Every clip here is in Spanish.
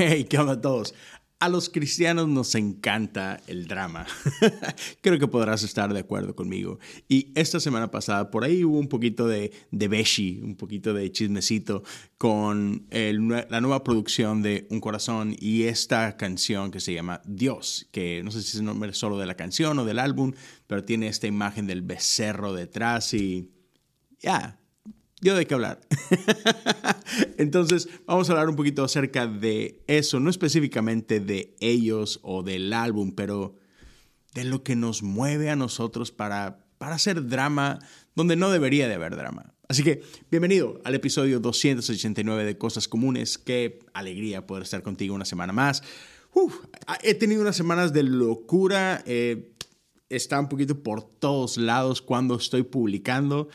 Hey, ¿qué onda a todos? A los cristianos nos encanta el drama. Creo que podrás estar de acuerdo conmigo. Y esta semana pasada por ahí hubo un poquito de, de beshi, un poquito de chismecito con la nueva producción de Un Corazón y esta canción que se llama Dios, que no sé si es el nombre solo de la canción o del álbum, pero tiene esta imagen del becerro detrás y ya, dio de qué hablar. Entonces, vamos a hablar un poquito acerca de eso, no específicamente de ellos o del álbum, pero de lo que nos mueve a nosotros para, para hacer drama donde no debería de haber drama. Así que, bienvenido al episodio 289 de Cosas Comunes. Qué alegría poder estar contigo una semana más. he tenido unas semanas de locura. Eh, está un poquito por todos lados cuando estoy publicando.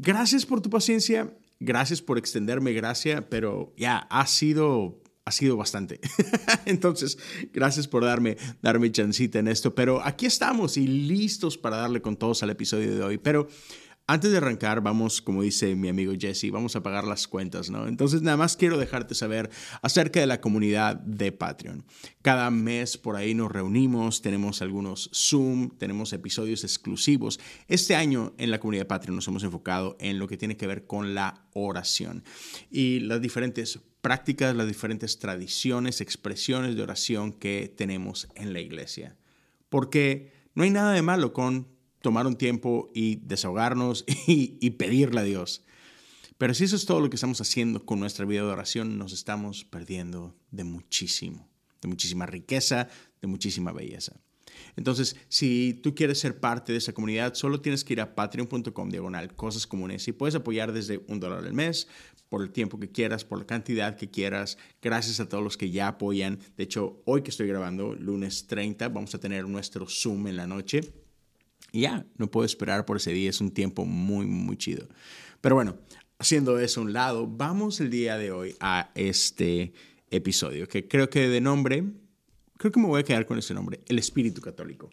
Gracias por tu paciencia, gracias por extenderme gracia, pero ya ha sido ha sido bastante. Entonces, gracias por darme, darme chancita en esto. Pero aquí estamos y listos para darle con todos al episodio de hoy. Pero antes de arrancar, vamos, como dice mi amigo Jesse, vamos a pagar las cuentas, ¿no? Entonces, nada más quiero dejarte saber acerca de la comunidad de Patreon. Cada mes por ahí nos reunimos, tenemos algunos Zoom, tenemos episodios exclusivos. Este año en la comunidad de Patreon nos hemos enfocado en lo que tiene que ver con la oración y las diferentes prácticas, las diferentes tradiciones, expresiones de oración que tenemos en la iglesia. Porque no hay nada de malo con tomar un tiempo y desahogarnos y, pedirle a Dios. Pero si eso es todo lo que estamos haciendo con nuestra vida de oración, nos estamos perdiendo de muchísimo, de muchísima riqueza, de muchísima belleza. Entonces, si tú quieres ser parte de esa comunidad, solo tienes que ir a patreon.com diagonal cosas comunes y puedes apoyar desde un dólar al mes por el tiempo que quieras, por la cantidad que quieras. Gracias a todos los que ya apoyan. De hecho, hoy que estoy grabando, lunes 30, vamos a tener nuestro Zoom en la noche y ya, no puedo esperar por ese día, es un tiempo muy, muy chido. Pero bueno, haciendo eso a un lado, vamos el día de hoy a este episodio, que creo que de nombre, creo que me voy a quedar con ese nombre, el Espíritu Católico.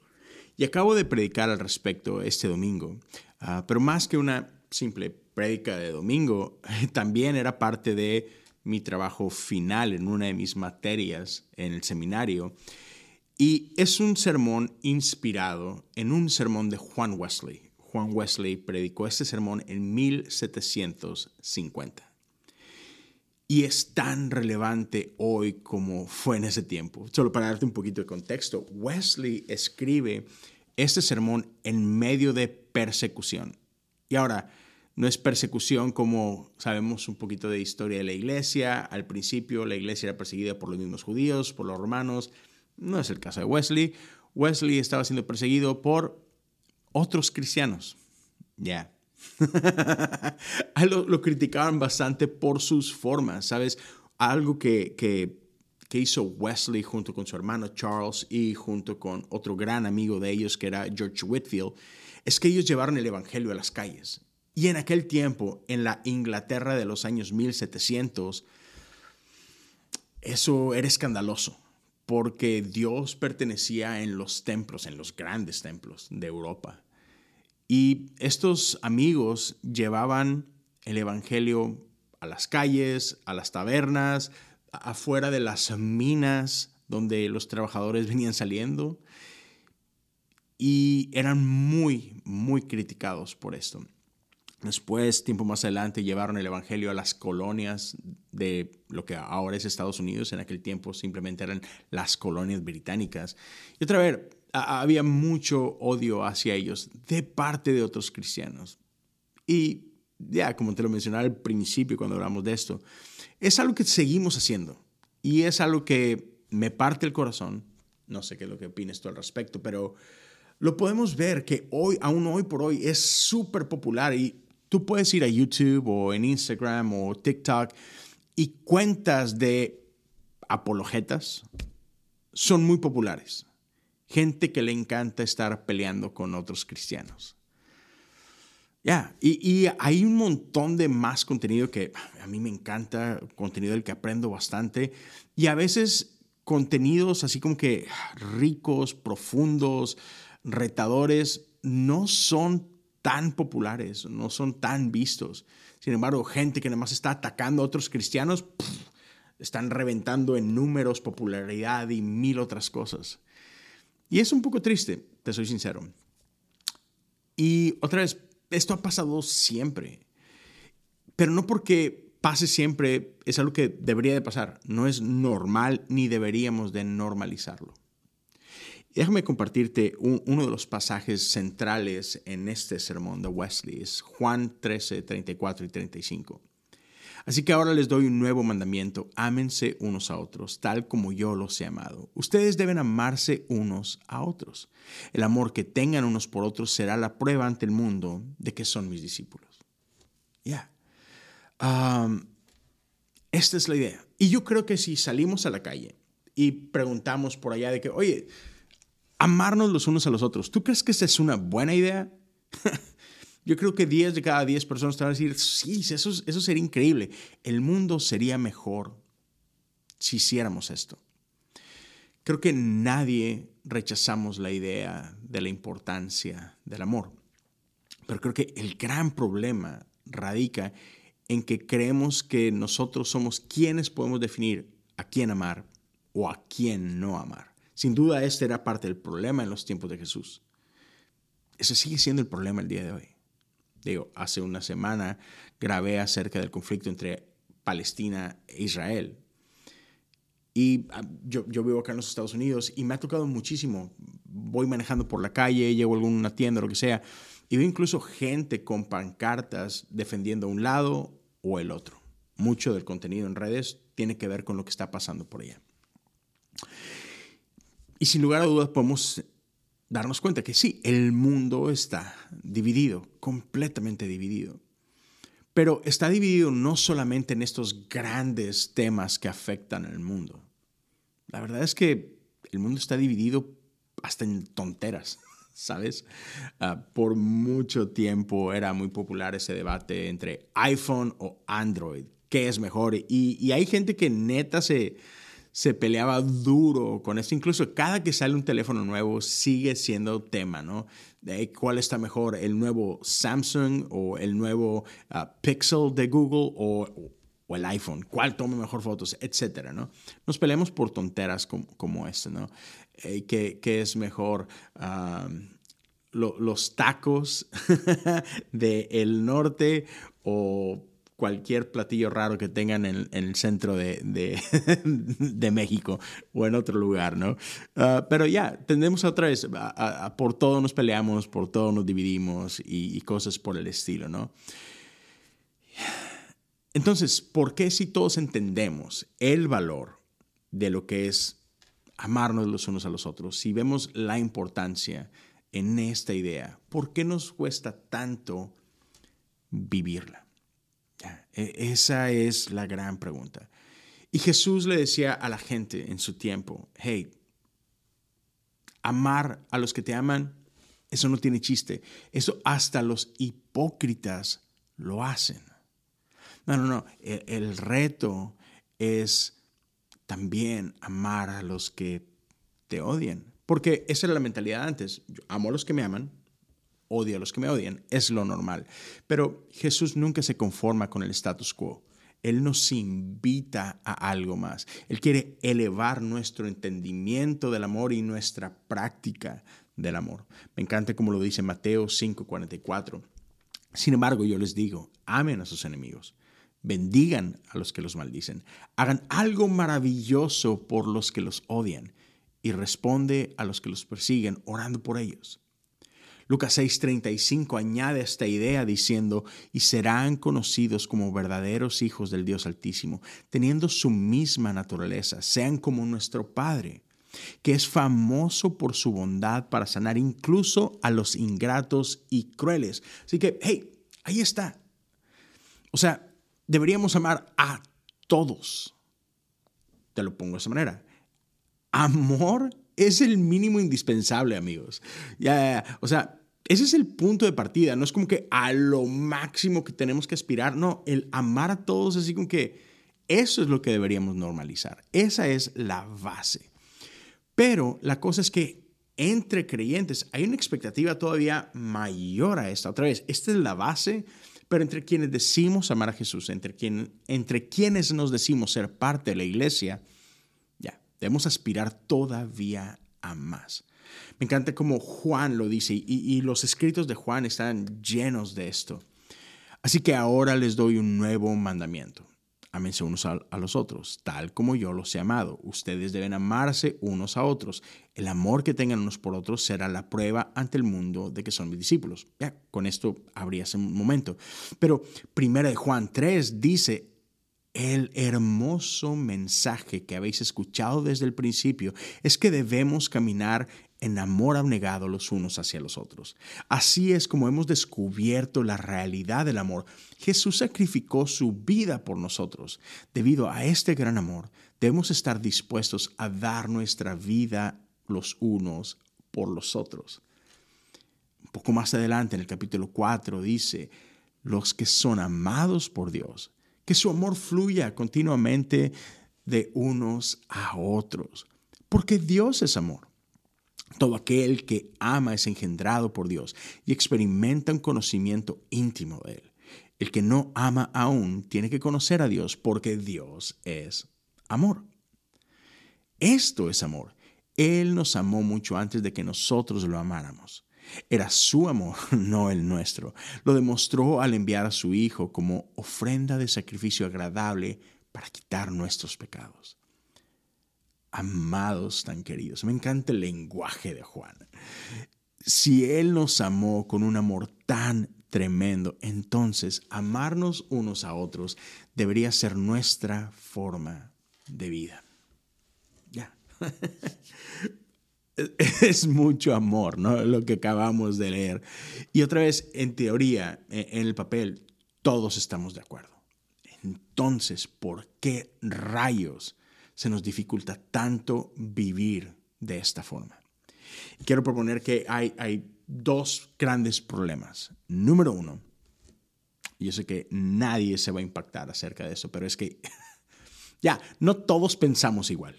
Y acabo de predicar al respecto este domingo, ah, pero más que una simple prédica de domingo, también era parte de mi trabajo final en una de mis materias en el seminario y es un sermón inspirado en un sermón de Juan Wesley. Juan Wesley predicó este sermón en 1750. Y es tan relevante hoy como fue en ese tiempo. Solo para darte un poquito de contexto, Wesley escribe este sermón en medio de persecución. Y ahora, no es persecución como sabemos un poquito de historia de la iglesia. Al principio la iglesia era perseguida por los mismos judíos, por los romanos. No es el caso de Wesley. Wesley estaba siendo perseguido por otros cristianos. Ya. lo, criticaban bastante por sus formas, ¿sabes? Algo que, que, que, hizo Wesley junto con su hermano Charles y junto con otro gran amigo de ellos que era George Whitfield, es que ellos llevaron el Evangelio a las calles. Y en aquel tiempo, en la Inglaterra de los años 1700, eso era escandaloso porque Dios pertenecía en los templos, en los grandes templos de Europa. Y estos amigos llevaban el Evangelio a las calles, a las tabernas, afuera de las minas donde los trabajadores venían saliendo. Y eran muy, muy criticados por esto. Después, tiempo más adelante, llevaron el Evangelio a las colonias de lo que ahora es Estados Unidos. En aquel tiempo simplemente eran las colonias británicas. Y otra vez, había mucho odio hacia ellos de parte de otros cristianos. Y ya, como te lo mencionaba al principio cuando hablamos de esto, es algo que seguimos haciendo. Y es algo que me parte el corazón. No sé qué es lo que opinas tú al respecto, pero lo podemos ver que hoy, aún hoy por hoy, es súper popular y Tú puedes ir a YouTube o en Instagram o TikTok y cuentas de apologetas son muy populares. Gente que le encanta estar peleando con otros cristianos. Ya, y, hay un montón de más contenido que a mí me encanta, contenido del que aprendo bastante, y a veces contenidos así como que ricos, profundos, retadores, no son tan populares, no son tan vistos. Sin embargo, gente que nada más está atacando a otros cristianos, están reventando en números, popularidad y mil otras cosas. Y es un poco triste, te soy sincero. Y otra vez, esto ha pasado siempre, pero no porque pase siempre es algo que debería de pasar, no es normal ni deberíamos de normalizarlo. Déjame compartirte uno de los pasajes centrales en este sermón de Wesley, es Juan 13, 34 y 35. Así que ahora les doy un nuevo mandamiento, ámense unos a otros, tal como yo los he amado. Ustedes deben amarse unos a otros. El amor que tengan unos por otros será la prueba ante el mundo de que son mis discípulos. Ya. esta es la idea. Y yo creo que si salimos a la calle y preguntamos por allá de que, oye, amarnos los unos a los otros, ¿tú crees que esa es una buena idea? Yo creo que 10 de cada 10 personas te van a decir, sí, eso, eso sería increíble. El mundo sería mejor si hiciéramos esto. Creo que nadie rechazamos la idea de la importancia del amor. Pero creo que el gran problema radica en que creemos que nosotros somos quienes podemos definir a quién amar o a quién no amar. Sin duda, este era parte del problema en los tiempos de Jesús. Ese sigue siendo el problema el día de hoy. Digo, hace una semana grabé acerca del conflicto entre Palestina e Israel. Y ah, yo, yo vivo acá en los Estados Unidos y me ha tocado muchísimo. Voy manejando por la calle, llego a alguna tienda, lo que sea, y veo incluso gente con pancartas defendiendo un lado o el otro. Mucho del contenido en redes tiene que ver con lo que está pasando por allá. Y sin lugar a dudas podemos darnos cuenta que sí, el mundo está dividido, completamente dividido. Pero está dividido no solamente en estos grandes temas que afectan al mundo. La verdad es que el mundo está dividido hasta en tonteras, ¿sabes? Ah, por mucho tiempo era muy popular ese debate entre iPhone o Android. ¿Qué es mejor? Y, y hay gente que neta se, se peleaba duro con esto. Incluso cada que sale un teléfono nuevo sigue siendo tema, ¿no? De cuál está mejor, el nuevo Samsung o el nuevo ah, Pixel de Google o, el iPhone, cuál toma mejor fotos, etcétera, ¿no? Nos peleamos por tonteras como, como esta, ¿no? Eh, ¿qué, ¿qué, es mejor? Ah, los tacos del el norte o cualquier platillo raro que tengan en, el centro de, México o en otro lugar, ¿no? Ah, pero ya, tendemos otra vez, por todo nos peleamos, por todo nos dividimos y, y, cosas por el estilo, ¿no? Entonces, ¿por qué si todos entendemos el valor de lo que es amarnos los unos a los otros, si vemos la importancia en esta idea, ¿por qué nos cuesta tanto vivirla? E, esa es la gran pregunta. Y Jesús le decía a la gente en su tiempo, hey, amar a los que te aman, eso no tiene chiste. Eso hasta los hipócritas lo hacen. No, no, no. El, el reto es también amar a los que te odian. Porque esa era la mentalidad antes. Amo a los que me aman, odio a los que me odian, es lo normal. Pero Jesús nunca se conforma con el status quo. Él nos invita a algo más. Él quiere elevar nuestro entendimiento del amor y nuestra práctica del amor. Me encanta como lo dice Mateo 5:44. Sin embargo, yo les digo, amen a sus enemigos, bendigan a los que los maldicen, hagan algo maravilloso por los que los odian y responde a los que los persiguen orando por ellos. Lucas 6:35 añade esta idea diciendo, y serán conocidos como verdaderos hijos del Dios Altísimo, teniendo su misma naturaleza, sean como nuestro Padre, que es famoso por su bondad para sanar incluso a los ingratos y crueles. Así que, hey, ahí está. O sea, deberíamos amar a todos. Te lo pongo de esa manera. Amor es el mínimo indispensable, amigos. Ya, o sea, ese es el punto de partida. No es como que a lo máximo que tenemos que aspirar. No, el amar a todos, así como que eso es lo que deberíamos normalizar. Esa es la base. Pero la cosa es que entre creyentes hay una expectativa todavía mayor a esta. Otra vez, esta es la base, Pero entre quienes decimos amar a Jesús, entre, entre quienes nos decimos ser parte de la iglesia, debemos aspirar todavía a más. Me encanta como Juan lo dice y, los escritos de Juan están llenos de esto. Así que ahora les doy un nuevo mandamiento Ámense unos a, los otros, tal como yo los he amado. Ustedes deben amarse unos a otros. El amor que tengan unos por otros será la prueba ante el mundo de que son mis discípulos. Ya, con esto habría ese momento. Pero primera de Juan 3 dice, el hermoso mensaje que habéis escuchado desde el principio es que debemos caminar en amor abnegado los unos hacia los otros. Así es como hemos descubierto la realidad del amor. Jesús sacrificó su vida por nosotros. Debido a este gran amor, debemos estar dispuestos a dar nuestra vida los unos por los otros. Un poco más adelante, en el capítulo 4, dice, los que son amados por Dios, que su amor fluya continuamente de unos a otros, porque Dios es amor. Todo aquel que ama es engendrado por Dios y experimenta un conocimiento íntimo de Él. El que no ama aún tiene que conocer a Dios porque Dios es amor. Esto es amor. Él nos amó mucho antes de que nosotros lo amáramos. Era su amor, no el nuestro. Lo demostró al enviar a su Hijo como ofrenda de sacrificio agradable para quitar nuestros pecados amados tan queridos. Me encanta el lenguaje de Juan. Si Él nos amó con un amor tan tremendo, entonces amarnos unos a otros debería ser nuestra forma de vida. Ya. es mucho amor, ¿no? Lo que acabamos de leer. Y otra vez, en teoría, e, en el papel, todos estamos de acuerdo. Entonces, ¿por qué rayos se nos dificulta tanto vivir de esta forma. Quiero proponer que hay, hay dos grandes problemas. Número uno, yo sé que nadie se va a impactar acerca de eso, pero es que ya, no todos pensamos igual.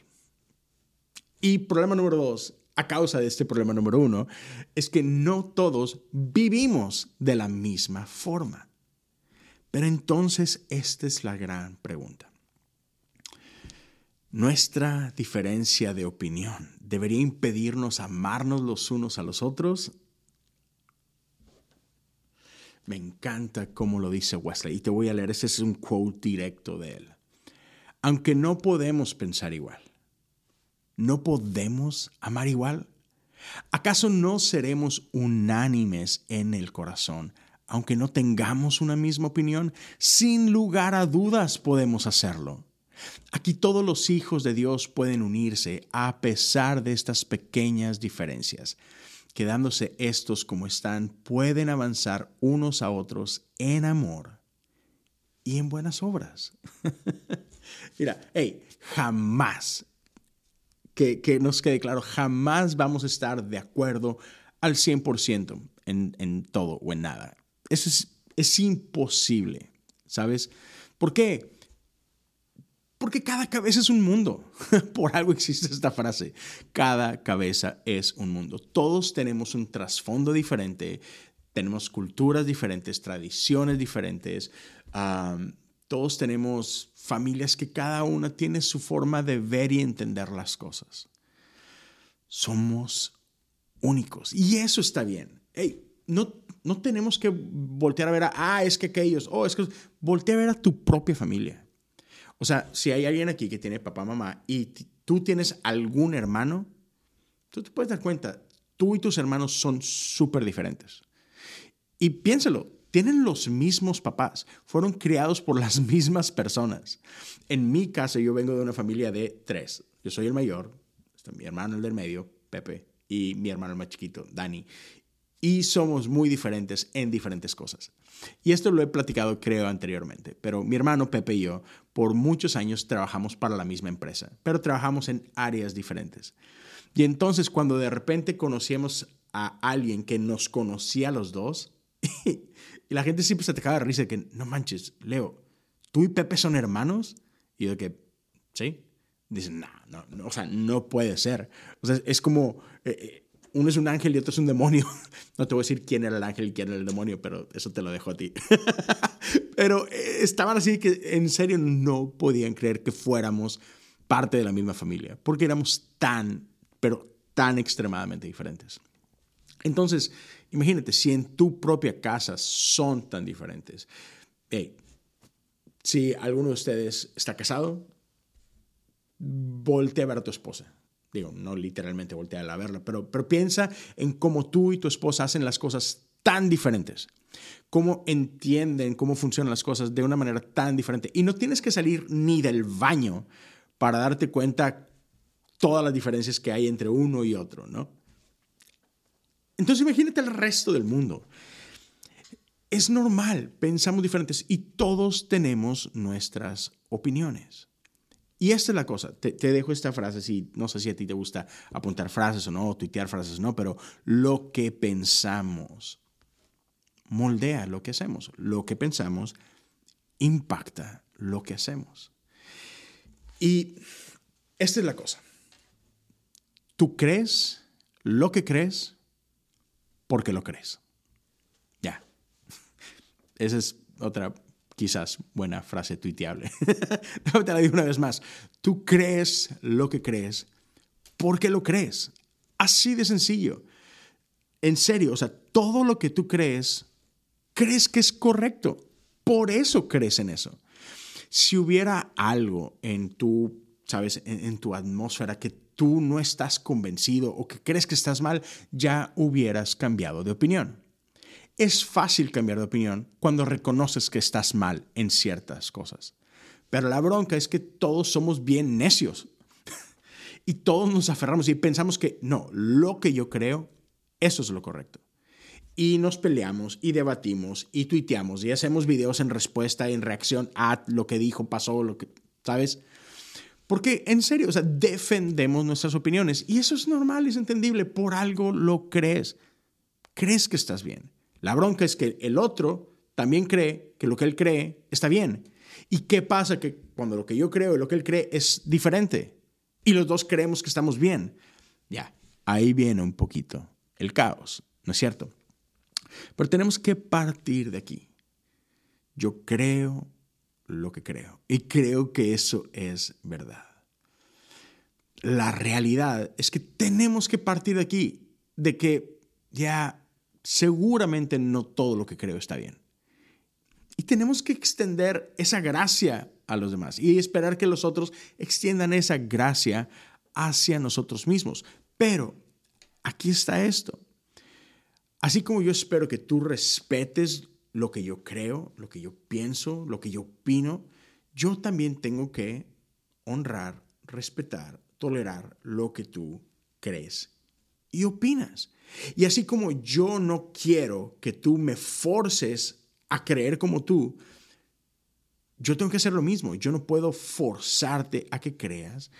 Y problema número dos, a causa de este problema número uno, es que no todos vivimos de la misma forma. Pero entonces esta es la gran pregunta. Nuestra diferencia de opinión debería impedirnos amarnos los unos a los otros. Me encanta cómo lo dice Wesley y te voy a leer, ese es un quote directo de él. Aunque no podemos pensar igual, ¿no podemos amar igual? ¿Acaso no seremos unánimes en el corazón, aunque no tengamos una misma opinión? Sin lugar a dudas podemos hacerlo. Aquí todos los hijos de Dios pueden unirse a pesar de estas pequeñas diferencias. Quedándose estos como están, pueden avanzar unos a otros en amor y en buenas obras. Mira, hey, jamás, que, nos quede claro, jamás vamos a estar de acuerdo al 100% en, en todo o en nada. Eso es, es imposible, ¿sabes? ¿Por qué? Porque cada cabeza es un mundo. Por algo existe esta frase. Cada cabeza es un mundo. Todos tenemos un trasfondo diferente, tenemos culturas diferentes, tradiciones diferentes. Todos tenemos familias que cada una tiene su forma de ver y entender las cosas. Somos únicos y eso está bien. No, no tenemos que voltear a ver a, ah, es que aquellos, oh, es que voltea a ver a tu propia familia o sea, si hay alguien aquí que tiene papá, mamá y tú tienes algún hermano, tú te puedes dar cuenta, tú y tus hermanos son súper diferentes. Y piénsalo, tienen los mismos papás, fueron criados por las mismas personas. En mi caso, yo vengo de una familia de tres. Yo soy el mayor, mi hermano el del medio, Pepe, y mi hermano el más chiquito, Dani y somos muy diferentes en diferentes cosas. Y esto lo he platicado creo anteriormente, pero mi hermano Pepe y yo por muchos años trabajamos para la misma empresa, pero trabajamos en áreas diferentes. Y entonces cuando de repente conocíamos a alguien que nos conocía a los dos, y la gente siempre se te caga de risa que, no manches, Leo, ¿tú y Pepe son hermanos? Y de que, ¿sí? Dicen, no, no, o sea, no puede ser. O sea, es como... Eh, eh, uno es un ángel y otro es un demonio. No te voy a decir quién era el ángel y quién era el demonio, pero eso te lo dejo a ti. Pero eh, estaban así que en serio no podían creer que fuéramos parte de la misma familia, porque éramos tan, pero tan extremadamente diferentes. Entonces, imagínate, si en tu propia casa son tan diferentes. si alguno de ustedes está casado, voltea a ver a tu esposa digo, no literalmente voltear a verla, pero, pero piensa en cómo tú y tu esposa hacen las cosas tan diferentes, cómo entienden cómo funcionan las cosas de una manera tan diferente. Y no tienes que salir ni del baño para darte cuenta todas las diferencias que hay entre uno y otro, ¿no? Entonces imagínate el resto del mundo. Es normal, pensamos diferentes y todos tenemos nuestras opiniones. Y esta es la cosa, te, dejo esta frase, si, no sé si a ti te gusta apuntar frases o no, o tuitear frases o no, pero lo que pensamos moldea lo que hacemos. Lo que pensamos impacta lo que hacemos. Y esta es la cosa. Tú crees lo que crees porque lo crees. Ya. Esa es otra quizás buena frase tuiteable. Te la digo una vez más. Tú crees lo que crees porque lo crees. Así de sencillo. En serio, o sea, todo lo que tú crees, crees que es correcto. Por eso crees en eso. Si hubiera algo en tu, sabes, en, en tu atmósfera que tú no estás convencido o que crees que estás mal, ya hubieras cambiado de opinión. Es fácil cambiar de opinión cuando reconoces que estás mal en ciertas cosas. Pero la bronca es que todos somos bien necios. y todos nos aferramos y pensamos que no, lo que yo creo, eso es lo correcto. Y nos peleamos y debatimos y tuiteamos y hacemos videos en respuesta, en reacción a lo que dijo, pasó, lo que, ¿sabes? Porque en serio, o sea, defendemos nuestras opiniones y eso es normal, es entendible, por algo lo crees. Crees que estás bien. La bronca es que el otro también cree que lo que él cree está bien. ¿Y qué pasa? Que cuando lo que yo creo y lo que él cree es diferente y los dos creemos que estamos bien, ya, ahí viene un poquito el caos, ¿no es cierto? Pero tenemos que partir de aquí. Yo creo lo que creo y creo que eso es verdad. La realidad es que tenemos que partir de aquí, de que ya seguramente no todo lo que creo está bien. Y tenemos que extender esa gracia a los demás y esperar que los otros extiendan esa gracia hacia nosotros mismos. Pero aquí está esto. Así como yo espero que tú respetes lo que yo creo, lo que yo pienso, lo que yo opino, yo también tengo que honrar, respetar, tolerar lo que tú crees y opinas. Y así como yo no quiero que tú me forces a creer como tú, yo tengo que hacer lo mismo. Yo no puedo forzarte a que creas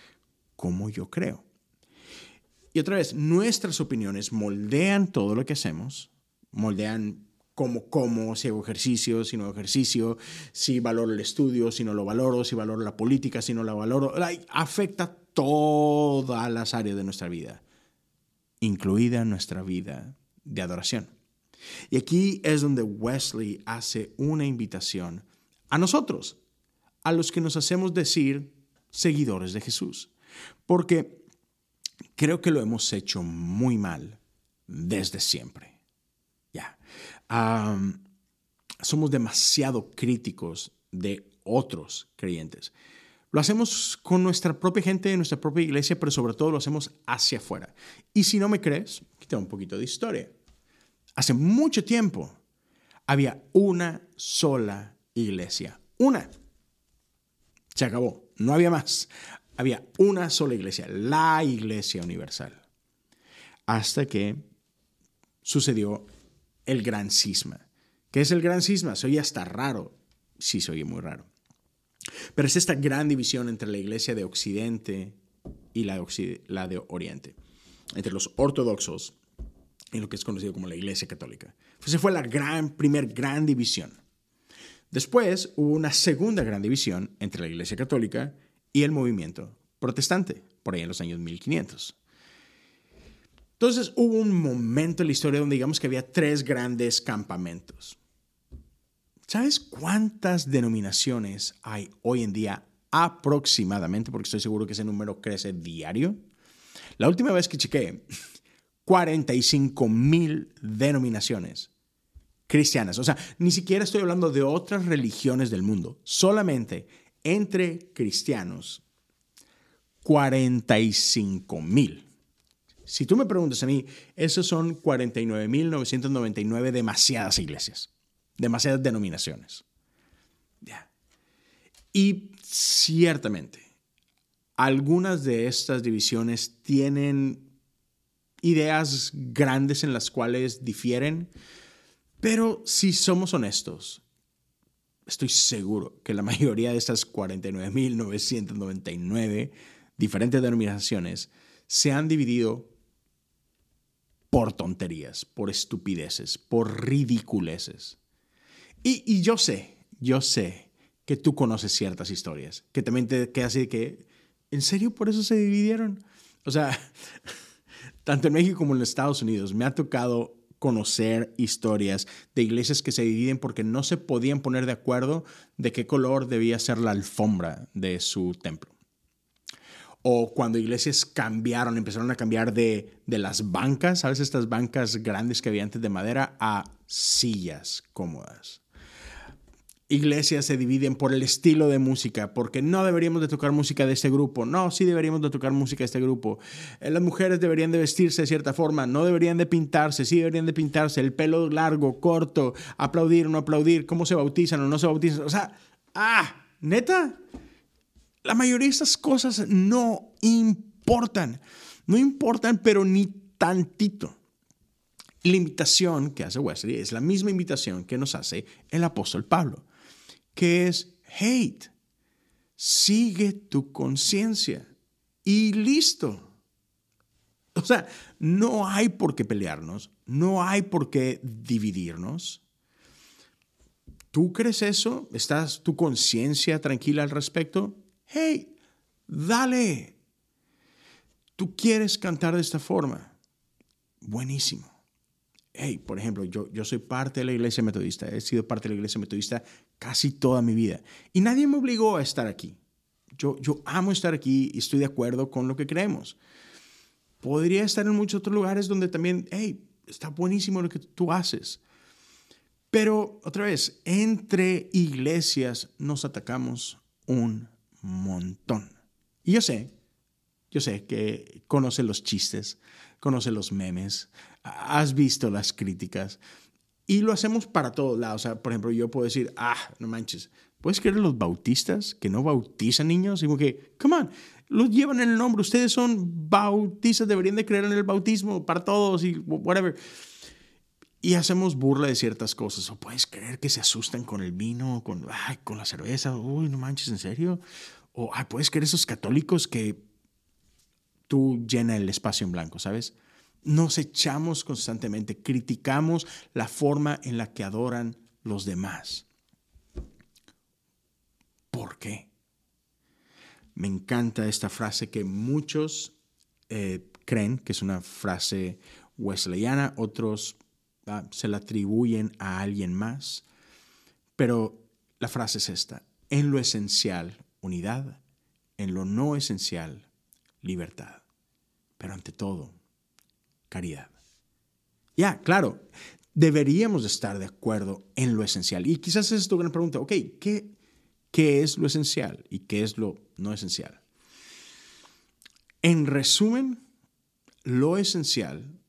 como yo creo. Y otra vez, nuestras opiniones moldean todo lo que hacemos, moldean cómo como, si hago ejercicio, si no hago ejercicio, si valoro el estudio, si no lo valoro, si valoro la política, si no la valoro. Afecta todas las áreas de nuestra vida incluida nuestra vida de adoración. Y aquí es donde Wesley hace una invitación a nosotros, a los que nos hacemos decir seguidores de Jesús, porque creo que lo hemos hecho muy mal desde siempre. Ya. somos demasiado críticos de otros creyentes. Lo hacemos con nuestra propia gente, nuestra propia iglesia, pero sobre todo lo hacemos hacia afuera. Y si no me crees, aquí un poquito de historia. Hace mucho tiempo había una sola iglesia. Una. Se acabó. No había más. Había una sola iglesia, la iglesia universal. Hasta que sucedió el gran cisma. ¿Qué es el gran cisma? Se oye hasta raro. Sí, se oye muy raro. Pero es esta gran división entre la iglesia de Occidente y la de, Oriente, entre los ortodoxos y lo que es conocido como la iglesia católica. Esa fue la gran, primer gran división. Después hubo una segunda gran división entre la iglesia católica y el movimiento protestante, por ahí en los años 1500. Entonces hubo un momento en la historia donde digamos que había tres grandes campamentos. ¿Sabes cuántas denominaciones hay hoy en día aproximadamente? Porque estoy seguro que ese número crece diario. La última vez que chequé, 45 mil denominaciones cristianas. O sea, ni siquiera estoy hablando de otras religiones del mundo, solamente entre cristianos, 45 mil. Si tú me preguntas a mí, esos son 49.999 demasiadas iglesias, demasiadas denominaciones. Y ciertamente, algunas de estas divisiones tienen ideas grandes en las cuales difieren, pero si somos honestos, estoy seguro que la mayoría de estas 49.999 diferentes denominaciones se han dividido por tonterías, por estupideces, por ridiculeces. Y, yo sé, yo sé que tú conoces ciertas historias, que también te quedas así de que, ¿en serio por eso se dividieron? O sea, tanto en México como en Estados Unidos me ha tocado conocer historias de iglesias que se dividen porque no se podían poner de acuerdo de qué color debía ser la alfombra de su templo o cuando iglesias cambiaron, empezaron a cambiar de, de las bancas, ¿sabes? Estas bancas grandes que había antes de madera a sillas cómodas. Iglesias se dividen por el estilo de música, porque no deberíamos de tocar música de este grupo, no, sí deberíamos de tocar música de este grupo. Eh, las mujeres deberían de vestirse de cierta forma, no deberían de pintarse, sí deberían de pintarse, el pelo largo, corto, aplaudir o no aplaudir, cómo se bautizan o no se bautizan. O sea, ah, neta, la mayoría de estas cosas no importan. No importan, pero ni tantito. La invitación que hace Wesley es la misma invitación que nos hace el apóstol Pablo, que es, hate, sigue tu conciencia y listo. O sea, no hay por qué pelearnos, no hay por qué dividirnos. ¿Tú crees eso? ¿Estás tu conciencia tranquila al respecto? hey, dale. Tú quieres cantar de esta forma. Buenísimo. Hey, por ejemplo, yo, yo soy parte de la iglesia metodista, he sido parte de la iglesia metodista casi toda mi vida y nadie me obligó a estar aquí. Yo, yo amo estar aquí y estoy de acuerdo con lo que creemos. Podría estar en muchos otros lugares donde también, hey, está buenísimo lo que tú haces. Pero otra vez, entre iglesias nos atacamos un montón. Y yo sé, yo sé que conoce los chistes, conoce los memes, has visto las críticas y lo hacemos para todos lados. O sea, por ejemplo, yo puedo decir, ah, no manches, ¿puedes creer los bautistas que no bautizan niños? Como que, come on, los llevan en el nombre, ustedes son bautistas, deberían de creer en el bautismo para todos y whatever. Y hacemos burla de ciertas cosas. ¿O puedes creer que se asustan con el vino, con, con la cerveza? Uy, no manches, ¿en serio? O, ay, puedes creer esos católicos que tú llena el espacio en blanco, ¿sabes? Nos echamos constantemente, criticamos la forma en la que adoran los demás. ¿Por qué? Me encanta esta frase que muchos eh, creen que es una frase wesleyana, otros ah, se la atribuyen a alguien más, pero la frase es esta, en lo esencial unidad, en lo no esencial, libertad, pero ante todo, Ya, claro, deberíamos estar de acuerdo en lo esencial. Y quizás es tu gran pregunta, ok, ¿qué, ¿qué es lo esencial y qué es lo no esencial? En resumen, lo esencial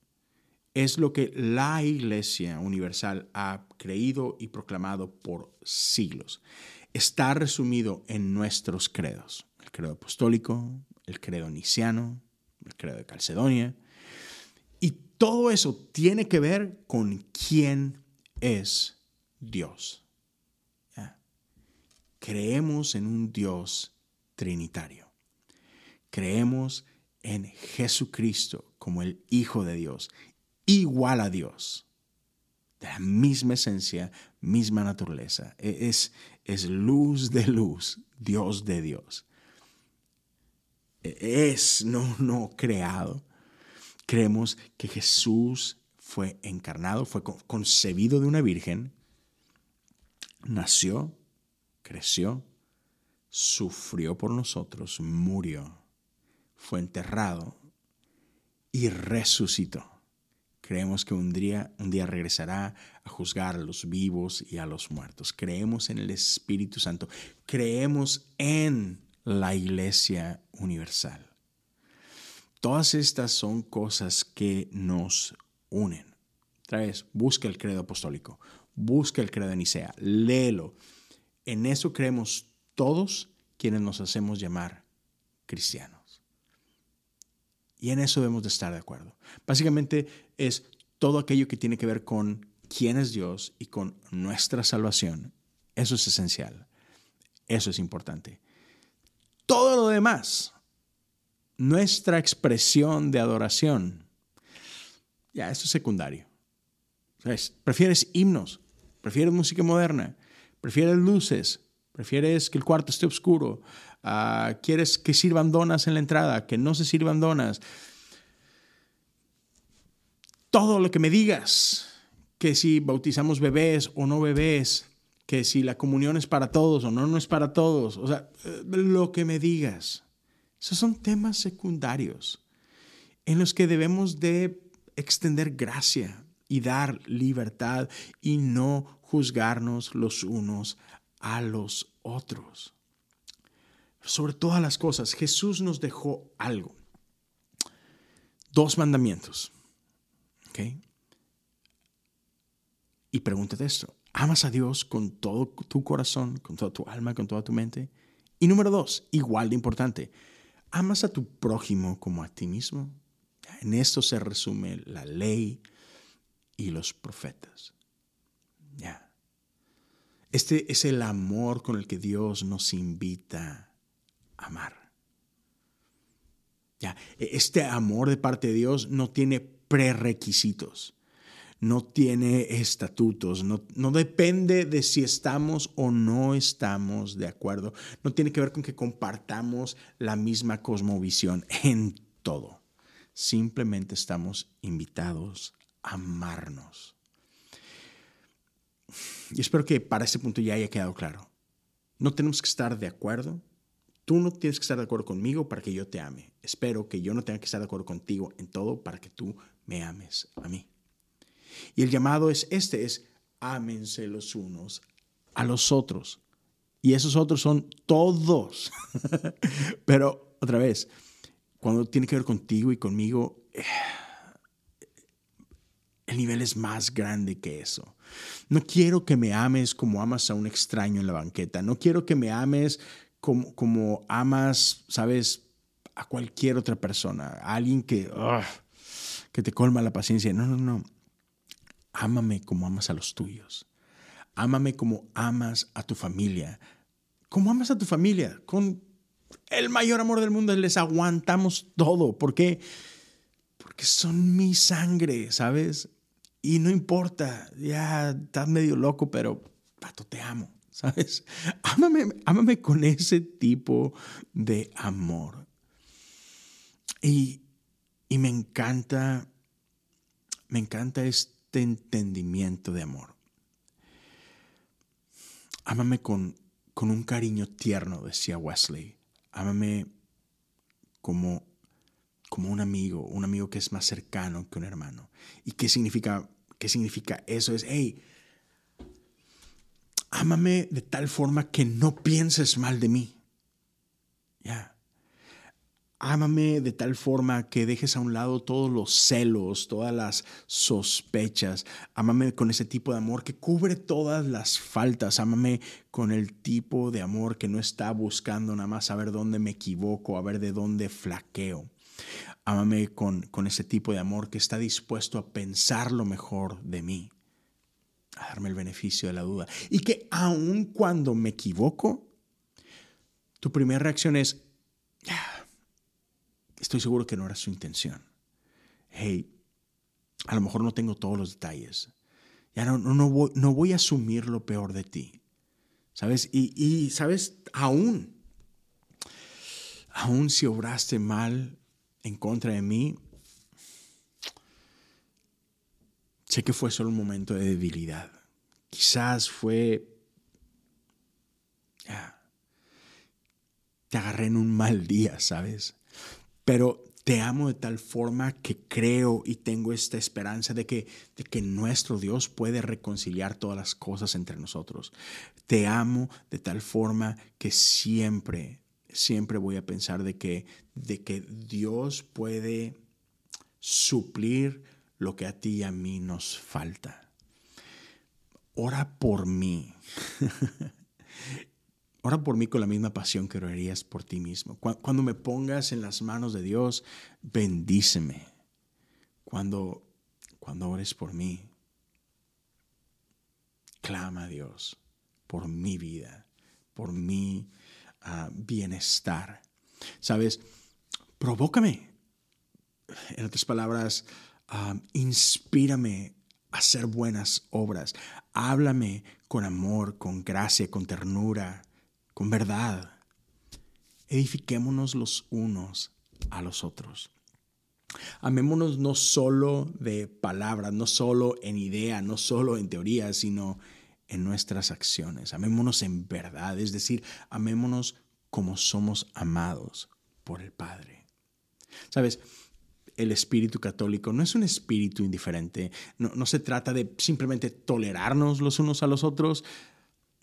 es lo que la Iglesia Universal ha creído y proclamado por siglos está resumido en nuestros credos. El credo apostólico, el credo niciano, el credo de Calcedonia. Todo eso tiene que ver con quién es Dios. Creemos en un Dios trinitario. Creemos en Jesucristo como el Hijo de Dios, igual a Dios, de la misma esencia, misma naturaleza. E-, es, es luz de luz, Dios de Dios. E-, es, no, no creado. Creemos que Jesús fue encarnado, fue concebido de una virgen, nació, creció, sufrió por nosotros, murió, fue enterrado y resucitó. Creemos que un día, un día regresará a juzgar a los vivos y a los muertos. Creemos en el Espíritu Santo. Creemos en la Iglesia Universal. Todas estas son cosas que nos unen. Otra vez, busca el credo apostólico, busca el credo de Nicea, léelo. En eso creemos todos quienes nos hacemos llamar cristianos. Y en eso debemos de estar de acuerdo. Básicamente es todo aquello que tiene que ver con quién es Dios y con nuestra salvación. Eso es esencial. Eso es importante. Todo lo demás nuestra expresión de adoración. Ya, eso es secundario. Prefieres himnos, prefieres música moderna, prefieres luces, prefieres que el cuarto esté oscuro, ah, quieres que sirvan donas en la entrada, que no se sirvan donas. Todo lo que me digas, que si bautizamos bebés o no bebés, que si la comunión es para todos o no, no es para todos, o sea, eh, lo que me digas. Esos son temas secundarios en los que debemos de extender gracia y dar libertad y no juzgarnos los unos a los otros. Sobre todas las cosas, Jesús nos dejó algo. Dos mandamientos. Y pregúntate esto. ¿Amas a Dios con todo tu corazón, con toda tu alma, con toda tu mente? Y número dos, igual de importante, ¿Amas a tu prójimo como a ti mismo? En esto se resume la ley y los profetas. Ya. Este es el amor con el que Dios nos invita a amar. Ya. E-, este amor de parte de Dios no tiene prerequisitos no tiene estatutos, no, depende de si estamos o no estamos de acuerdo, no tiene que ver con que compartamos la misma cosmovisión en todo. Simplemente estamos invitados a amarnos. Y espero que para este punto ya haya quedado claro. No tenemos que estar de acuerdo. Tú no tienes que estar de acuerdo conmigo para que yo te ame. Espero que yo no tenga que estar de acuerdo contigo en todo para que tú me ames a mí. Y el llamado es este, es ámense los unos a los otros. Y esos otros son todos. Pero otra vez, cuando tiene que ver contigo y conmigo, eh, el nivel es más grande que eso. No quiero que me ames como amas a un extraño en la banqueta. No quiero que me ames como, como amas, sabes, a cualquier otra persona. A alguien que, que te colma la paciencia. No, no, no. Ámame como amas a los tuyos. Ámame como amas a tu familia. Como amas a tu familia. Con el mayor amor del mundo les aguantamos todo. ¿Por qué? Porque son mi sangre, ¿sabes? Y no importa, ya estás medio loco, pero pato, te amo, ¿sabes? Ámame, ámame con ese tipo de amor. Y, y me encanta, me encanta este este entendimiento de amor. Ámame con, con un cariño tierno, decía Wesley. Ámame como, como un amigo, un amigo que es más cercano que un hermano. ¿Y qué significa, qué significa eso? Es, hey, ámame de tal forma que no pienses mal de mí. Ya. Ámame de tal forma que dejes a un lado todos los celos, todas las sospechas. Ámame con ese tipo de amor que cubre todas las faltas. Ámame con el tipo de amor que no está buscando nada más saber dónde me equivoco, a ver de dónde flaqueo. Ámame con, con ese tipo de amor que está dispuesto a pensar lo mejor de mí, a darme el beneficio de la duda. Y que aun cuando me equivoco, tu primera reacción es, estoy seguro que no era su intención. Hey, a lo mejor no tengo todos los detalles. Ya no, no, voy, no voy a asumir lo peor de ti. ¿Sabes? Y, y, ¿sabes? Aún, aún si obraste mal en contra de mí, sé que fue solo un momento de debilidad. Quizás fue... te agarré en un mal día, ¿sabes? Pero te amo de tal forma que creo y tengo esta esperanza de que, de que nuestro Dios puede reconciliar todas las cosas entre nosotros. Te amo de tal forma que siempre, siempre voy a pensar de que, de que Dios puede suplir lo que a ti y a mí nos falta. Ora por mí. Ora por mí con la misma pasión que orarías por ti mismo. Cuando me pongas en las manos de Dios, bendíceme. Cuando, cuando ores por mí, clama a Dios por mi vida, por mi ah, bienestar. Sabes, provócame. En otras palabras, ah, inspírame a hacer buenas obras. Háblame con amor, con gracia, con ternura con verdad. Edifiquémonos los unos a los otros. Amémonos no solo de palabras, no solo en idea, no solo en teoría, sino en nuestras acciones. Amémonos en verdad, es decir, amémonos como somos amados por el Padre. Sabes, el espíritu católico no es un espíritu indiferente, no, no se trata de simplemente tolerarnos los unos a los otros,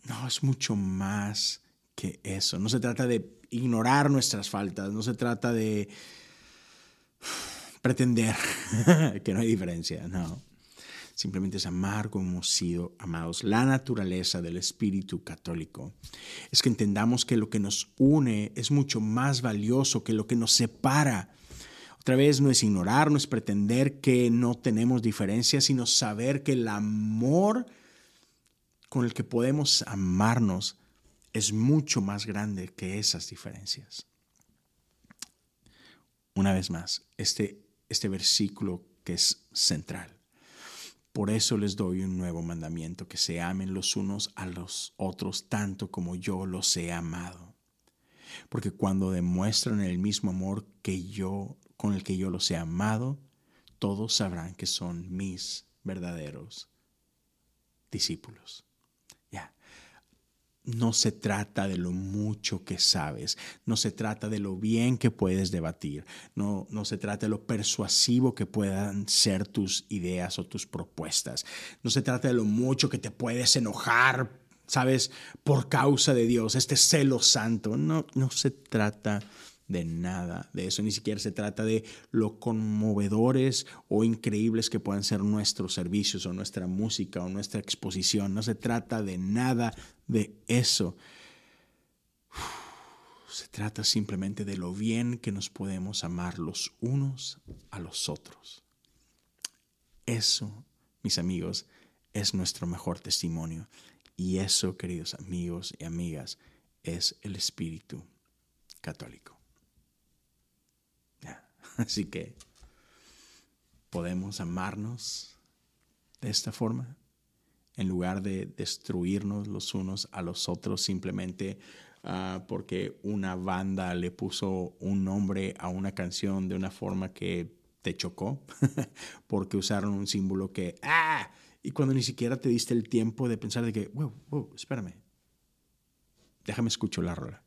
no, es mucho más que eso. No se trata de ignorar nuestras faltas, no se trata de pretender que no hay diferencia, no. Simplemente es amar como hemos sido amados. La naturaleza del espíritu católico es que entendamos que lo que nos une es mucho más valioso que lo que nos separa. Otra vez no es ignorar, no es pretender que no tenemos diferencias, sino saber que el amor con el que podemos amarnos es mucho más grande que esas diferencias. Una vez más, este, este versículo que es central. Por eso les doy un nuevo mandamiento, que se amen los unos a los otros tanto como yo los he amado. Porque cuando demuestran el mismo amor que yo con el que yo los he amado, todos sabrán que son mis verdaderos discípulos no se trata de lo mucho que sabes, no se trata de lo bien que puedes debatir, no, no se trata de lo persuasivo que puedan ser tus ideas o tus propuestas, no se trata de lo mucho que te puedes enojar, sabes, por causa de Dios, este celo santo, no, no se trata de nada de eso, ni siquiera se trata de lo conmovedores o increíbles que puedan ser nuestros servicios o nuestra música o nuestra exposición, no se trata de nada de eso. Se trata simplemente de lo bien que nos podemos amar los unos a los otros. Eso, mis amigos, es nuestro mejor testimonio. Y eso, queridos amigos y amigas, es el espíritu católico. Así que podemos amarnos de esta forma en lugar de destruirnos los unos a los otros simplemente ah, porque una banda le puso un nombre a una canción de una forma que te chocó, porque usaron un símbolo que, ah, y cuando ni siquiera te diste el tiempo de pensar de que, wow, wow, espérame, déjame escuchar la rola.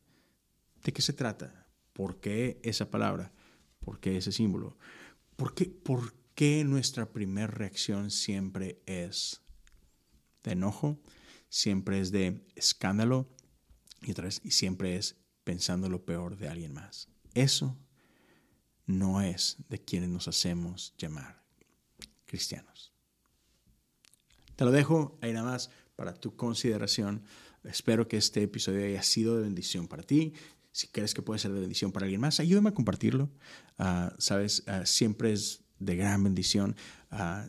¿De qué se trata? ¿Por qué esa palabra? ¿Por qué ese símbolo? ¿Por qué, por qué nuestra primera reacción siempre es de enojo? Siempre es de escándalo y, otra vez, y siempre es pensando lo peor de alguien más. Eso no es de quienes nos hacemos llamar cristianos. Te lo dejo ahí nada más para tu consideración. Espero que este episodio haya sido de bendición para ti. Si crees que puede ser de bendición para alguien más, ayúdame a compartirlo. Ah, Sabes, ah, siempre es de gran bendición. Ah,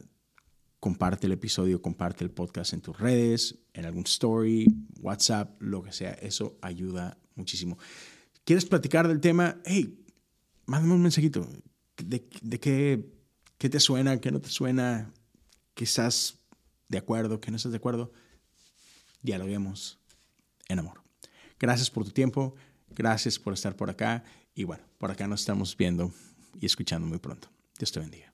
comparte el episodio, comparte el podcast en tus redes, en algún story, WhatsApp, lo que sea. Eso ayuda muchísimo. ¿Quieres platicar del tema? Hey, mándame un mensajito. ¿De, qué, qué te suena? ¿Qué no te suena? ¿Qué estás de acuerdo? ¿Qué no estás de acuerdo? Dialoguemos en amor. Gracias por tu tiempo. Gracias por estar por acá y bueno, por acá nos estamos viendo y escuchando muy pronto. Dios te bendiga.